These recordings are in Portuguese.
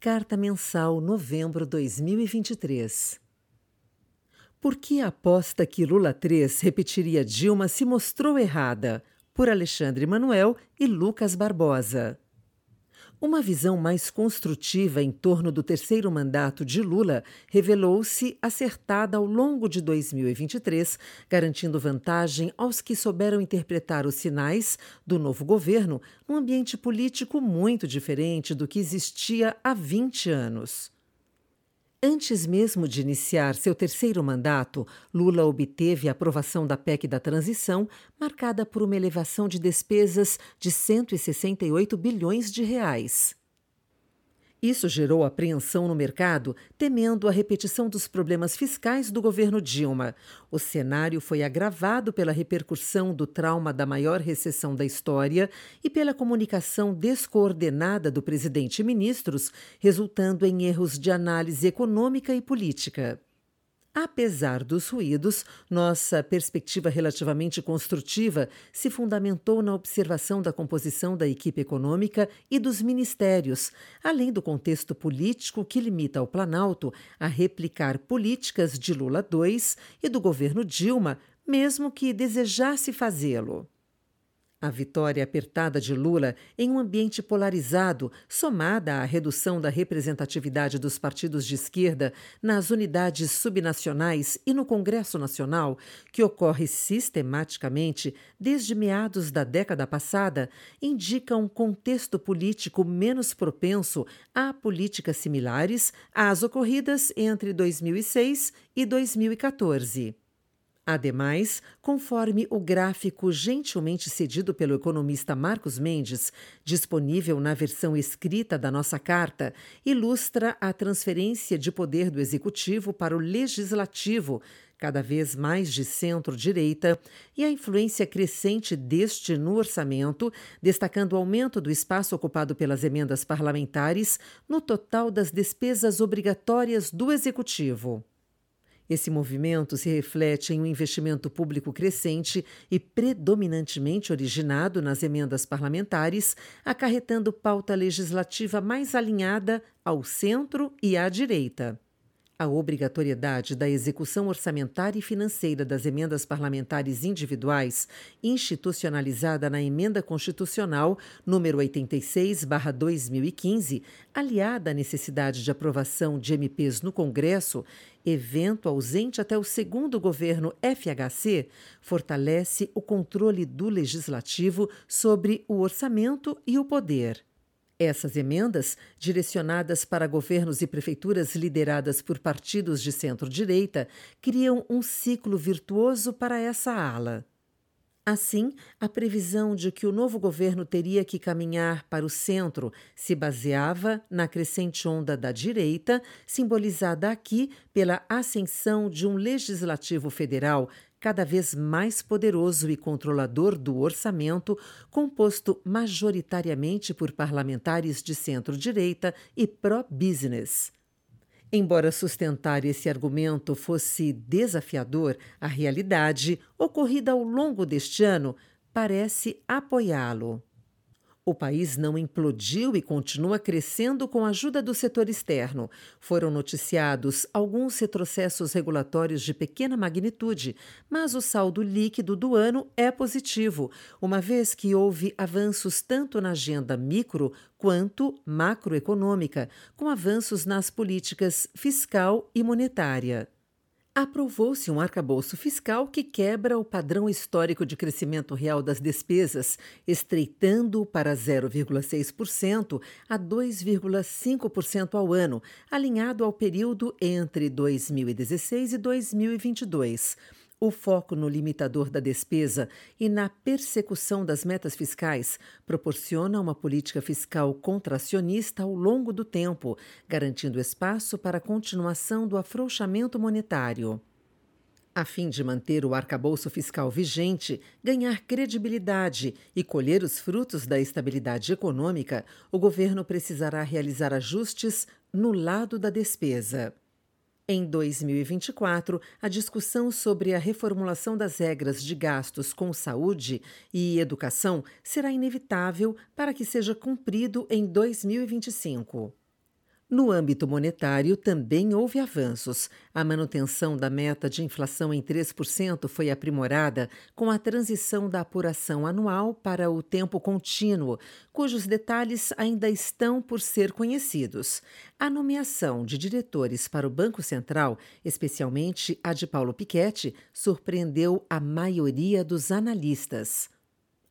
Carta Mensal, novembro 2023. Por que a aposta que Lula 3 repetiria Dilma se mostrou errada? Por Alexandre Manuel e Lucas Barbosa. Uma visão mais construtiva em torno do terceiro mandato de Lula revelou-se acertada ao longo de 2023, garantindo vantagem aos que souberam interpretar os sinais do novo governo num ambiente político muito diferente do que existia há 20 anos. Antes mesmo de iniciar seu terceiro mandato, Lula obteve a aprovação da PEC da transição, marcada por uma elevação de despesas de 168 bilhões de reais. Isso gerou apreensão no mercado, temendo a repetição dos problemas fiscais do governo Dilma. O cenário foi agravado pela repercussão do trauma da maior recessão da história e pela comunicação descoordenada do presidente e ministros, resultando em erros de análise econômica e política. Apesar dos ruídos, nossa perspectiva relativamente construtiva se fundamentou na observação da composição da equipe econômica e dos ministérios, além do contexto político que limita ao Planalto a replicar políticas de Lula II e do governo Dilma, mesmo que desejasse fazê-lo. A vitória apertada de Lula em um ambiente polarizado, somada à redução da representatividade dos partidos de esquerda nas unidades subnacionais e no Congresso Nacional, que ocorre sistematicamente desde meados da década passada, indica um contexto político menos propenso a políticas similares às ocorridas entre 2006 e 2014. Ademais, conforme o gráfico gentilmente cedido pelo economista Marcos Mendes, disponível na versão escrita da nossa carta, ilustra a transferência de poder do executivo para o legislativo, cada vez mais de centro-direita, e a influência crescente deste no orçamento, destacando o aumento do espaço ocupado pelas emendas parlamentares no total das despesas obrigatórias do executivo. Esse movimento se reflete em um investimento público crescente e predominantemente originado nas emendas parlamentares, acarretando pauta legislativa mais alinhada ao centro e à direita. A obrigatoriedade da execução orçamentária e financeira das emendas parlamentares individuais, institucionalizada na Emenda Constitucional número 86/2015, aliada à necessidade de aprovação de MPs no Congresso, evento ausente até o segundo governo FHC, fortalece o controle do legislativo sobre o orçamento e o poder. Essas emendas, direcionadas para governos e prefeituras lideradas por partidos de centro-direita, criam um ciclo virtuoso para essa ala. Assim, a previsão de que o novo governo teria que caminhar para o centro se baseava na crescente onda da direita, simbolizada aqui pela ascensão de um legislativo federal cada vez mais poderoso e controlador do orçamento, composto majoritariamente por parlamentares de centro-direita e pró-business. Embora sustentar esse argumento fosse desafiador, a realidade, ocorrida ao longo deste ano, parece apoiá-lo. O país não implodiu e continua crescendo com a ajuda do setor externo. Foram noticiados alguns retrocessos regulatórios de pequena magnitude, mas o saldo líquido do ano é positivo, uma vez que houve avanços tanto na agenda micro quanto macroeconômica, com avanços nas políticas fiscal e monetária aprovou-se um arcabouço fiscal que quebra o padrão histórico de crescimento real das despesas, estreitando para 0,6% a 2,5% ao ano, alinhado ao período entre 2016 e 2022 o foco no limitador da despesa e na persecução das metas fiscais proporciona uma política fiscal contracionista ao longo do tempo, garantindo espaço para a continuação do afrouxamento monetário. A fim de manter o arcabouço fiscal vigente, ganhar credibilidade e colher os frutos da estabilidade econômica, o governo precisará realizar ajustes no lado da despesa. Em 2024, a discussão sobre a reformulação das regras de gastos com saúde e educação será inevitável para que seja cumprido em 2025. No âmbito monetário, também houve avanços. A manutenção da meta de inflação em 3% foi aprimorada com a transição da apuração anual para o tempo contínuo, cujos detalhes ainda estão por ser conhecidos. A nomeação de diretores para o Banco Central, especialmente a de Paulo Piketty, surpreendeu a maioria dos analistas.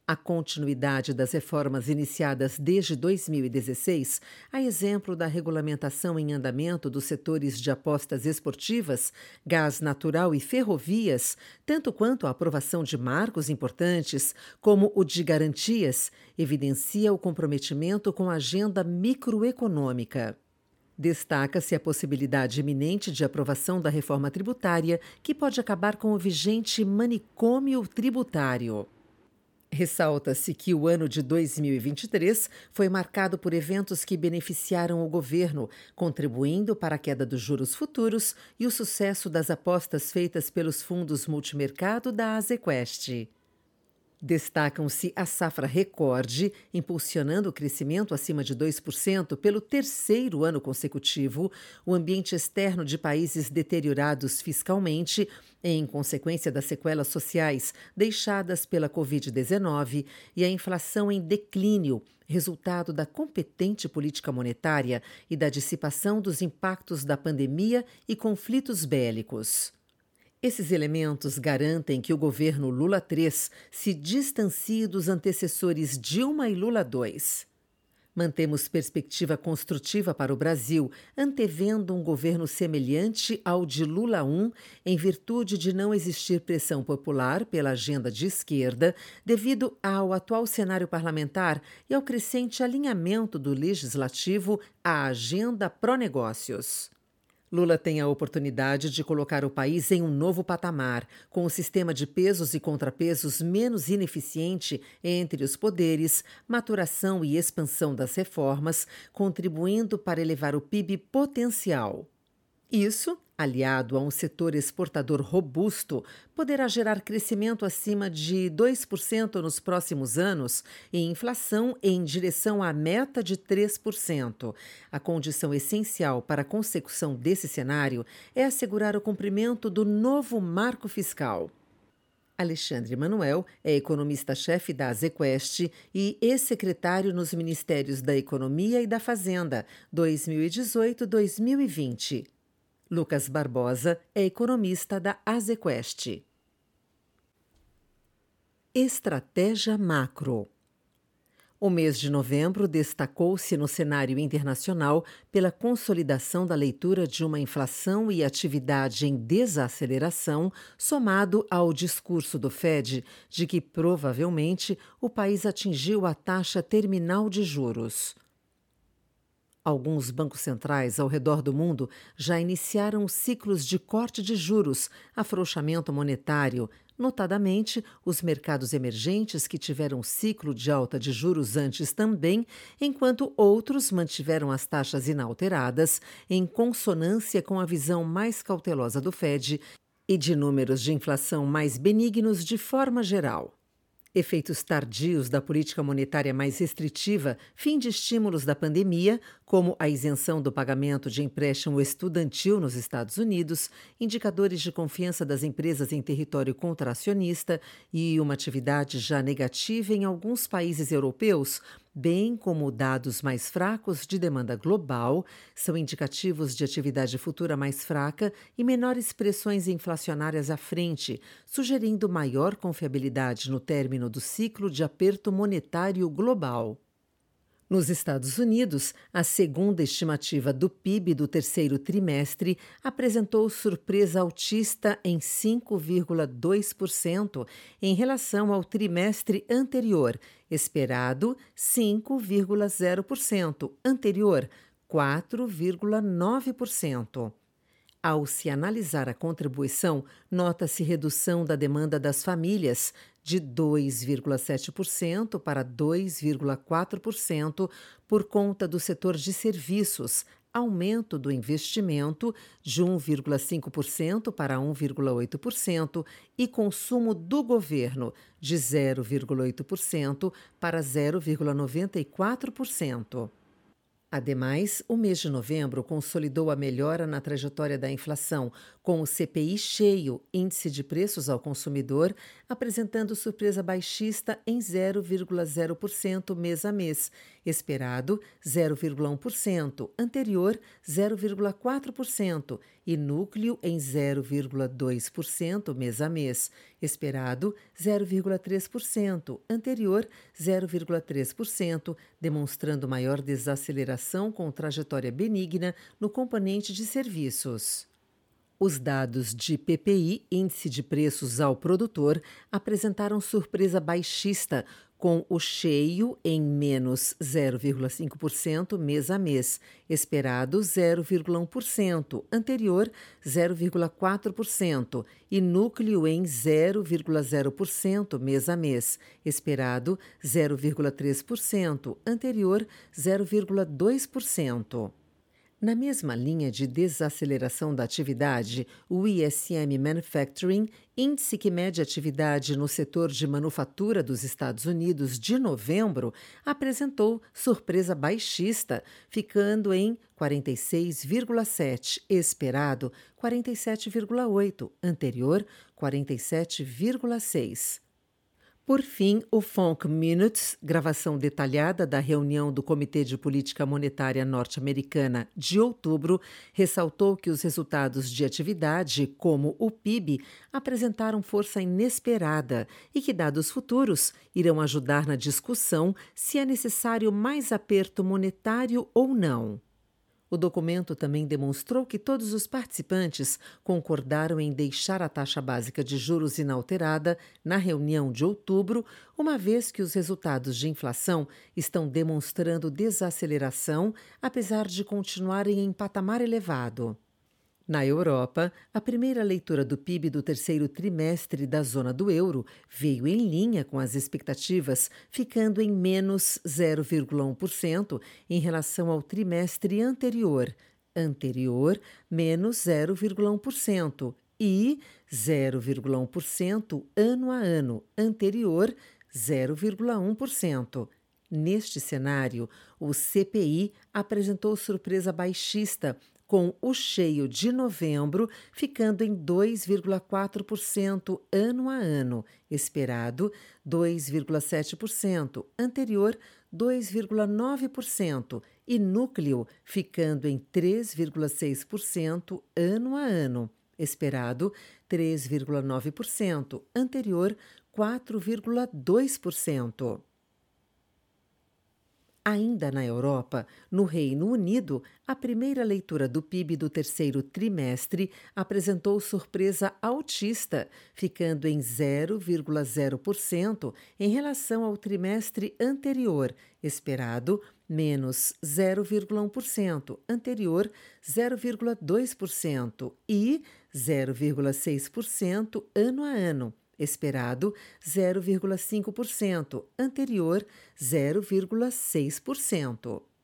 A continuidade das reformas iniciadas desde 2016, a exemplo da regulamentação em andamento dos setores de apostas esportivas, gás natural e ferrovias, tanto quanto a aprovação de marcos importantes, como o de garantias, evidencia o comprometimento com a agenda microeconômica. Destaca-se a possibilidade iminente de aprovação da reforma tributária, que pode acabar com o vigente manicômio tributário. Ressalta-se que o ano de 2023 foi marcado por eventos que beneficiaram o governo, contribuindo para a queda dos juros futuros e o sucesso das apostas feitas pelos fundos multimercado da Azequest. Destacam-se a safra recorde, impulsionando o crescimento acima de 2% pelo terceiro ano consecutivo, o ambiente externo de países deteriorados fiscalmente, em consequência das sequelas sociais deixadas pela Covid-19 e a inflação em declínio, resultado da competente política monetária e da dissipação dos impactos da pandemia e conflitos bélicos. Esses elementos garantem que o governo Lula III se distancie dos antecessores Dilma e Lula II. Mantemos perspectiva construtiva para o Brasil, antevendo um governo semelhante ao de Lula I, em virtude de não existir pressão popular pela agenda de esquerda, devido ao atual cenário parlamentar e ao crescente alinhamento do legislativo à agenda pró-negócios. Lula tem a oportunidade de colocar o país em um novo patamar, com um sistema de pesos e contrapesos menos ineficiente entre os poderes, maturação e expansão das reformas, contribuindo para elevar o PIB potencial. Isso, aliado a um setor exportador robusto, poderá gerar crescimento acima de 2% nos próximos anos e inflação em direção à meta de 3%. A condição essencial para a consecução desse cenário é assegurar o cumprimento do novo marco fiscal. Alexandre Manuel é economista-chefe da Azequest e ex-secretário nos Ministérios da Economia e da Fazenda 2018-2020. Lucas Barbosa é economista da Azequest. Estratégia Macro o mês de novembro destacou-se no cenário internacional pela consolidação da leitura de uma inflação e atividade em desaceleração, somado ao discurso do Fed de que provavelmente o país atingiu a taxa terminal de juros. Alguns bancos centrais ao redor do mundo já iniciaram ciclos de corte de juros, afrouxamento monetário, notadamente os mercados emergentes que tiveram ciclo de alta de juros antes também, enquanto outros mantiveram as taxas inalteradas, em consonância com a visão mais cautelosa do Fed e de números de inflação mais benignos de forma geral. Efeitos tardios da política monetária mais restritiva, fim de estímulos da pandemia, como a isenção do pagamento de empréstimo estudantil nos Estados Unidos, indicadores de confiança das empresas em território contracionista e uma atividade já negativa em alguns países europeus, bem como dados mais fracos de demanda global, são indicativos de atividade futura mais fraca e menores pressões inflacionárias à frente, sugerindo maior confiabilidade no término do ciclo de aperto monetário global. Nos Estados Unidos, a segunda estimativa do PIB do terceiro trimestre apresentou surpresa altista em 5,2% em relação ao trimestre anterior, esperado 5,0%, anterior 4,9%. Ao se analisar a contribuição, nota-se redução da demanda das famílias de 2,7% para 2,4% por conta do setor de serviços, aumento do investimento de 1,5% para 1,8% e consumo do governo de 0,8% para 0,94%. Ademais, o mês de novembro consolidou a melhora na trajetória da inflação, com o CPI cheio, índice de preços ao consumidor, apresentando surpresa baixista em 0,0% mês a mês, esperado 0,1%, anterior 0,4% e núcleo em 0,2% mês a mês, esperado 0,3%, anterior 0,3%, demonstrando maior desaceleração com trajetória benigna no componente de serviços. Os dados de PPI, Índice de Preços ao Produtor, apresentaram surpresa baixista, com o cheio em menos 0,5% mês a mês, esperado 0,1%, anterior 0,4%, e núcleo em 0,0% mês a mês, esperado 0,3%, anterior 0,2%. Na mesma linha de desaceleração da atividade, o ISM Manufacturing, índice que mede atividade no setor de manufatura dos Estados Unidos de novembro, apresentou surpresa baixista, ficando em 46,7, esperado 47,8, anterior 47,6. Por fim, o Funk Minutes, gravação detalhada da reunião do Comitê de Política Monetária Norte-Americana de outubro, ressaltou que os resultados de atividade, como o PIB, apresentaram força inesperada e que dados futuros irão ajudar na discussão se é necessário mais aperto monetário ou não. O documento também demonstrou que todos os participantes concordaram em deixar a taxa básica de juros inalterada na reunião de outubro, uma vez que os resultados de inflação estão demonstrando desaceleração, apesar de continuarem em patamar elevado. Na Europa, a primeira leitura do PIB do terceiro trimestre da zona do euro veio em linha com as expectativas, ficando em menos 0,1% em relação ao trimestre anterior, anterior menos 0,1% e 0,1% ano a ano, anterior 0,1%. Neste cenário, o CPI apresentou surpresa baixista, com o cheio de novembro ficando em 2,4% ano a ano, esperado 2,7%, anterior 2,9% e núcleo ficando em 3,6% ano a ano, esperado 3,9%, anterior 4,2%. Ainda na Europa, no Reino Unido, a primeira leitura do PIB do terceiro trimestre apresentou surpresa altista, ficando em 0,0% em relação ao trimestre anterior, esperado menos 0,1%, anterior 0,2% e 0,6% ano a ano esperado 0,5%, anterior 0,6%.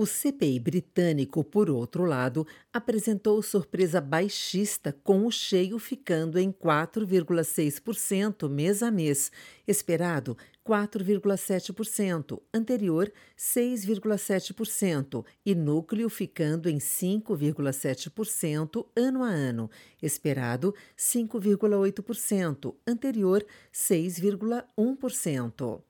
O CPI britânico, por outro lado, apresentou surpresa baixista, com o cheio ficando em 4,6% mês a mês, esperado 4,7%, anterior 6,7% e núcleo ficando em 5,7% ano a ano, esperado 5,8%, anterior 6,1%.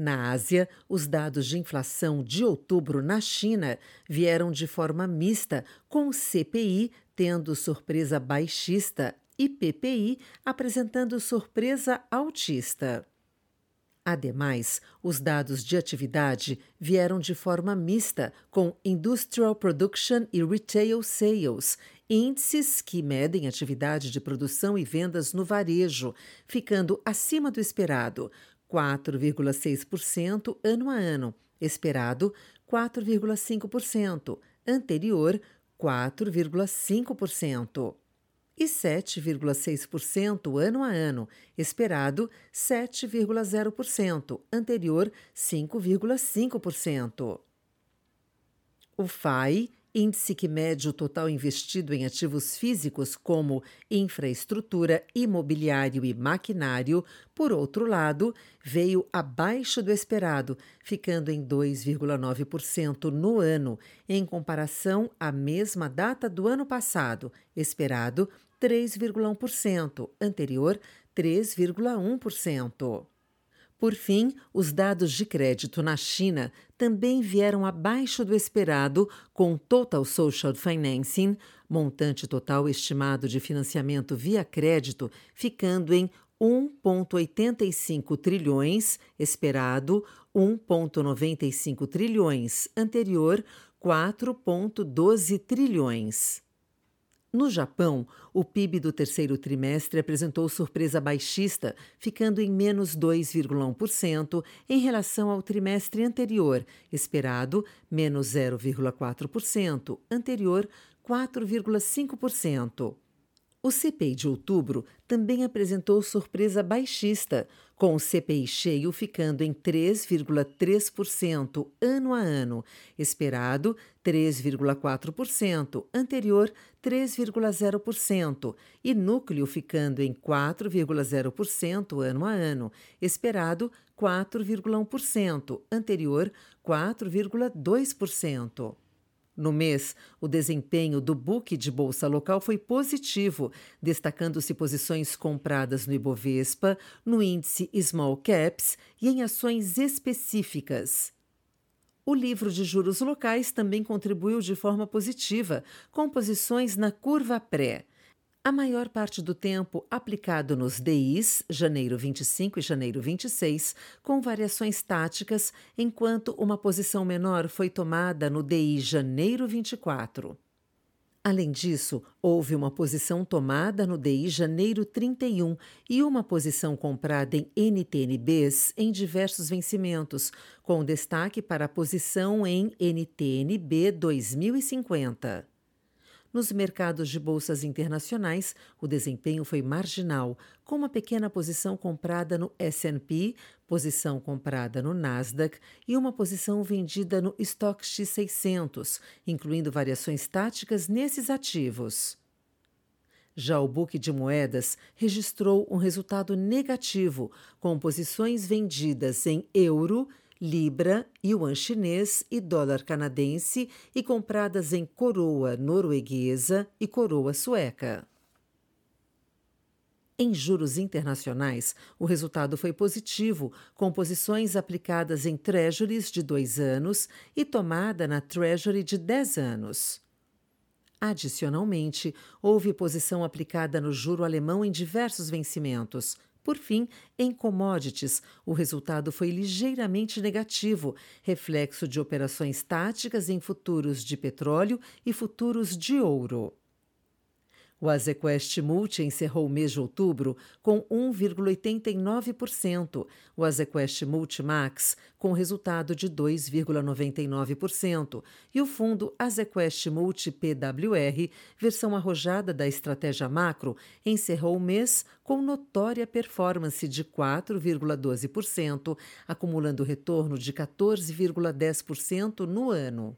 Na Ásia, os dados de inflação de outubro na China vieram de forma mista, com CPI tendo surpresa baixista e PPI apresentando surpresa altista. Ademais, os dados de atividade vieram de forma mista, com Industrial Production e Retail Sales, índices que medem atividade de produção e vendas no varejo, ficando acima do esperado, 4,6% ano a ano, esperado 4,5%, anterior 4,5%. E 7,6% ano a ano, esperado 7,0%, anterior 5,5%. O FAI, índice que mede o total investido em ativos físicos como infraestrutura, imobiliário e maquinário, por outro lado, veio abaixo do esperado, ficando em 2,9% no ano, em comparação à mesma data do ano passado, esperado 3,1%, anterior 3,1%. Por fim, os dados de crédito na China também vieram abaixo do esperado, com Total Social Financing, montante total estimado de financiamento via crédito, ficando em 1,85 trilhões, esperado 1,95 trilhões, anterior 4,12 trilhões. No Japão, o PIB do terceiro trimestre apresentou surpresa baixista, ficando em menos 2,1% em relação ao trimestre anterior, esperado menos 0,4%, anterior 4,5%. O CPI de outubro também apresentou surpresa baixista, com o CPI cheio ficando em 3,3% ano a ano, esperado 3,4%, anterior 3,0%, e núcleo ficando em 4,0% ano a ano, esperado 4,1%, anterior 4,2%. No mês, o desempenho do book de bolsa local foi positivo, destacando-se posições compradas no Ibovespa, no índice Small Caps e em ações específicas. O livro de juros locais também contribuiu de forma positiva, com posições na curva pré a maior parte do tempo aplicado nos DIs, janeiro 25 e janeiro 26, com variações táticas, enquanto uma posição menor foi tomada no DI janeiro 24. Além disso, houve uma posição tomada no DI janeiro 31 e uma posição comprada em NTNBs em diversos vencimentos, com destaque para a posição em NTNB 2050. Nos mercados de bolsas internacionais, o desempenho foi marginal, com uma pequena posição comprada no S&P, posição comprada no Nasdaq e uma posição vendida no Stock X600, incluindo variações táticas nesses ativos. Já o book de moedas registrou um resultado negativo, com posições vendidas em euro, libra, yuan chinês e dólar canadense e compradas em coroa norueguesa e coroa sueca. Em juros internacionais, o resultado foi positivo, com posições aplicadas em treasuries de dois anos e tomada na treasury de dez anos. Adicionalmente, houve posição aplicada no juro alemão em diversos vencimentos, por fim, em commodities, o resultado foi ligeiramente negativo, reflexo de operações táticas em futuros de petróleo e futuros de ouro. O Azequest Multi encerrou o mês de outubro com 1,89%, o Azequest Multi Max com resultado de 2,99% e o fundo Azequest Multi PWR, versão arrojada da estratégia macro, encerrou o mês com notória performance de 4,12%, acumulando retorno de 14,10% no ano.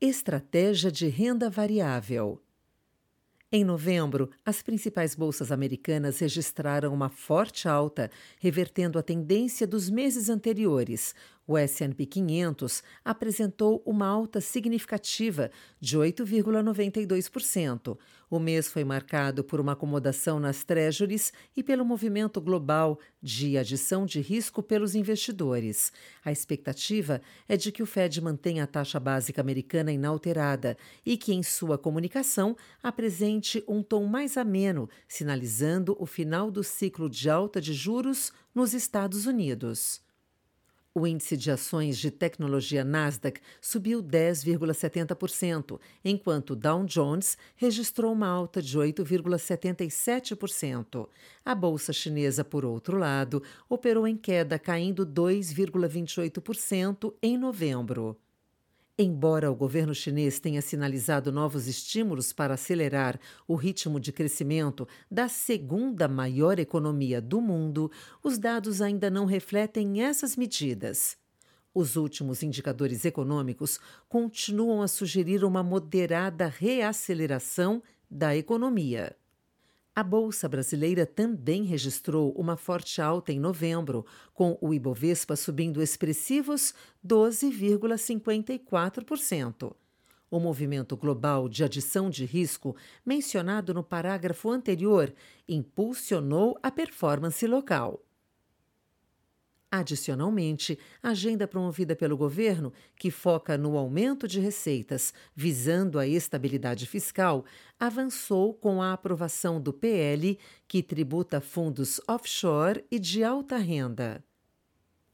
Estratégia de renda variável. Em novembro, as principais bolsas americanas registraram uma forte alta, revertendo a tendência dos meses anteriores, o S&P 500 apresentou uma alta significativa de 8,92%. O mês foi marcado por uma acomodação nas treasuries e pelo movimento global de adição de risco pelos investidores. A expectativa é de que o Fed mantenha a taxa básica americana inalterada e que, em sua comunicação, apresente um tom mais ameno, sinalizando o final do ciclo de alta de juros nos Estados Unidos. O índice de ações de tecnologia Nasdaq subiu 10,70%, enquanto Dow Jones registrou uma alta de 8,77%. A bolsa chinesa, por outro lado, operou em queda, caindo 2,28% em novembro. Embora o governo chinês tenha sinalizado novos estímulos para acelerar o ritmo de crescimento da segunda maior economia do mundo, os dados ainda não refletem essas medidas. Os últimos indicadores econômicos continuam a sugerir uma moderada reaceleração da economia. A Bolsa Brasileira também registrou uma forte alta em novembro, com o Ibovespa subindo expressivos 12,54%. O movimento global de adição de risco, mencionado no parágrafo anterior, impulsionou a performance local. Adicionalmente, a agenda promovida pelo governo, que foca no aumento de receitas visando a estabilidade fiscal, avançou com a aprovação do PL, que tributa fundos offshore e de alta renda.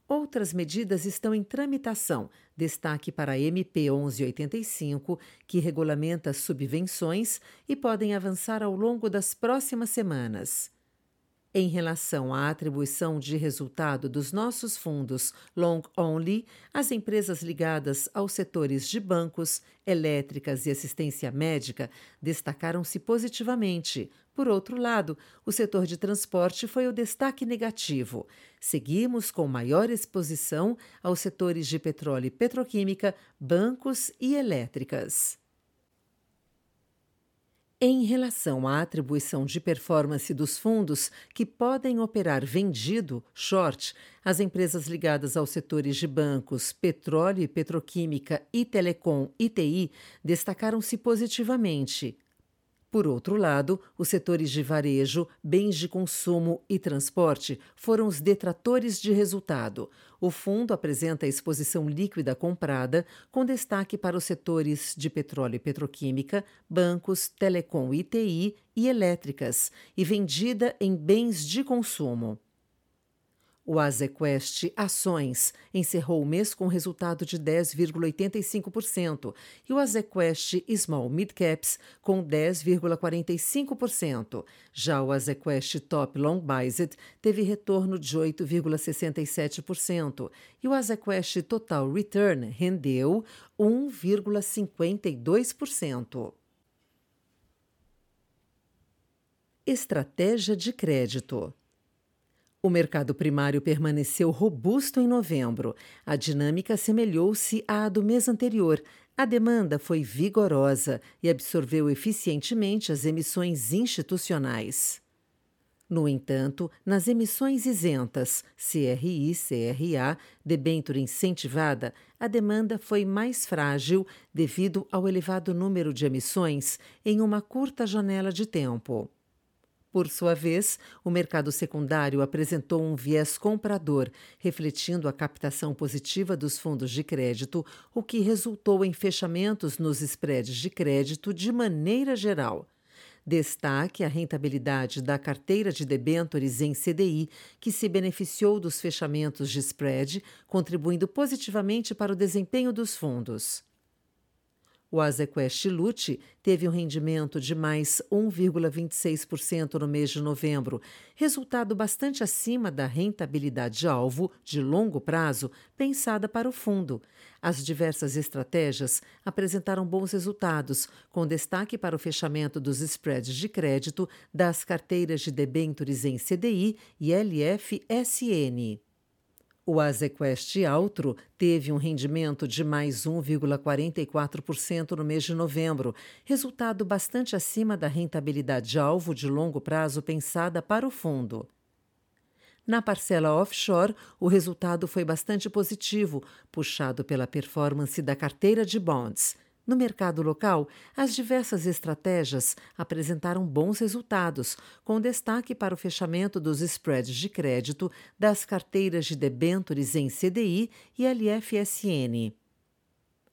Outras medidas estão em tramitação. Destaque para a MP 1185, que regulamenta subvenções e podem avançar ao longo das próximas semanas. Em relação à atribuição de resultado dos nossos fundos long only, as empresas ligadas aos setores de bancos, elétricas e assistência médica destacaram-se positivamente. Por outro lado, o setor de transporte foi o destaque negativo. Seguimos com maior exposição aos setores de petróleo e petroquímica, bancos e elétricas. Em relação à atribuição de performance dos fundos que podem operar vendido, short, as empresas ligadas aos setores de bancos, petróleo e petroquímica e telecom e TI destacaram-se positivamente. Por outro lado, os setores de varejo, bens de consumo e transporte foram os detratores de resultado. O fundo apresenta a exposição líquida comprada, com destaque para os setores de petróleo e petroquímica, bancos, telecom e TI e elétricas, e vendida em bens de consumo. O Azequest Ações encerrou o mês com resultado de 10,85% e o Azequest Small Mid Caps com 10,45%. Já o Azequest Top Long Biased teve retorno de 8,67% e o Azequest Total Return rendeu 1,52%. Estratégia de crédito o mercado primário permaneceu robusto em novembro. A dinâmica assemelhou-se à do mês anterior. A demanda foi vigorosa e absorveu eficientemente as emissões institucionais. No entanto, nas emissões isentas, CRI, CRA, debênture incentivada, a demanda foi mais frágil devido ao elevado número de emissões em uma curta janela de tempo. Por sua vez, o mercado secundário apresentou um viés comprador, refletindo a captação positiva dos fundos de crédito, o que resultou em fechamentos nos spreads de crédito de maneira geral. Destaque a rentabilidade da carteira de debêntures em CDI, que se beneficiou dos fechamentos de spread, contribuindo positivamente para o desempenho dos fundos. O Azequest Lute teve um rendimento de mais 1,26% no mês de novembro, resultado bastante acima da rentabilidade-alvo de longo prazo pensada para o fundo. As diversas estratégias apresentaram bons resultados, com destaque para o fechamento dos spreads de crédito das carteiras de debêntures em CDI e LFSN. O Azequest Altro teve um rendimento de mais 1,44% no mês de novembro, resultado bastante acima da rentabilidade-alvo de longo prazo pensada para o fundo. Na parcela offshore, o resultado foi bastante positivo, puxado pela performance da carteira de bonds. No mercado local, as diversas estratégias apresentaram bons resultados, com destaque para o fechamento dos spreads de crédito das carteiras de debêntures em CDI e LFSN.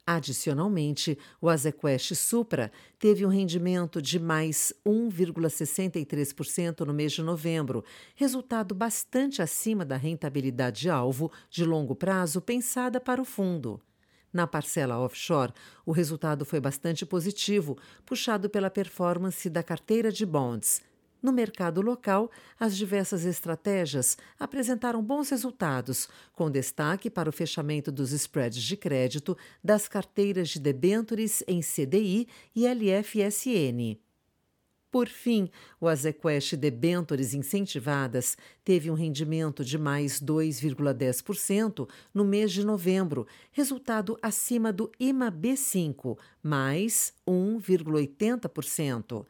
Adicionalmente, o Azequest Supra teve um rendimento de mais 1,63% no mês de novembro, resultado bastante acima da rentabilidade-alvo de longo prazo pensada para o fundo. Na parcela offshore, o resultado foi bastante positivo, puxado pela performance da carteira de bonds. No mercado local, as diversas estratégias apresentaram bons resultados, com destaque para o fechamento dos spreads de crédito das carteiras de debêntures em CDI e LFSN. Por fim, o Azequest Debentures Incentivadas teve um rendimento de mais 2,10% no mês de novembro, resultado acima do IMA B5, mais 1,80%.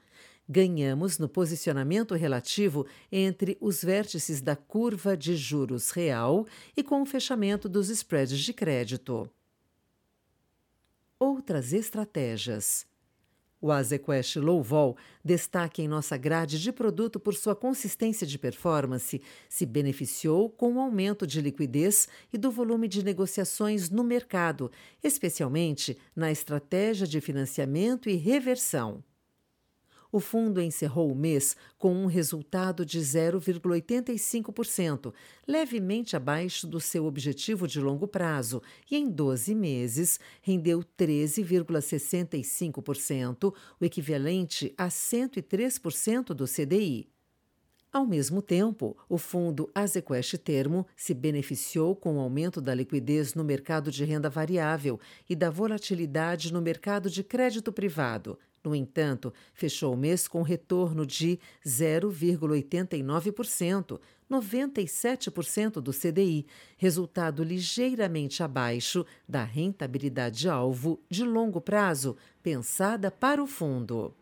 Ganhamos no posicionamento relativo entre os vértices da curva de juros real e com o fechamento dos spreads de crédito. Outras estratégias. O Azequest Low Vol, destaque em nossa grade de produto por sua consistência de performance, se beneficiou com o aumento de liquidez e do volume de negociações no mercado, especialmente na estratégia de financiamento e reversão o fundo encerrou o mês com um resultado de 0,85%, levemente abaixo do seu objetivo de longo prazo, e em 12 meses rendeu 13,65%, o equivalente a 103% do CDI. Ao mesmo tempo, o fundo Azequest Termo se beneficiou com o aumento da liquidez no mercado de renda variável e da volatilidade no mercado de crédito privado, no entanto, fechou o mês com retorno de 0,89%, 97% do CDI, resultado ligeiramente abaixo da rentabilidade alvo de longo prazo pensada para o fundo.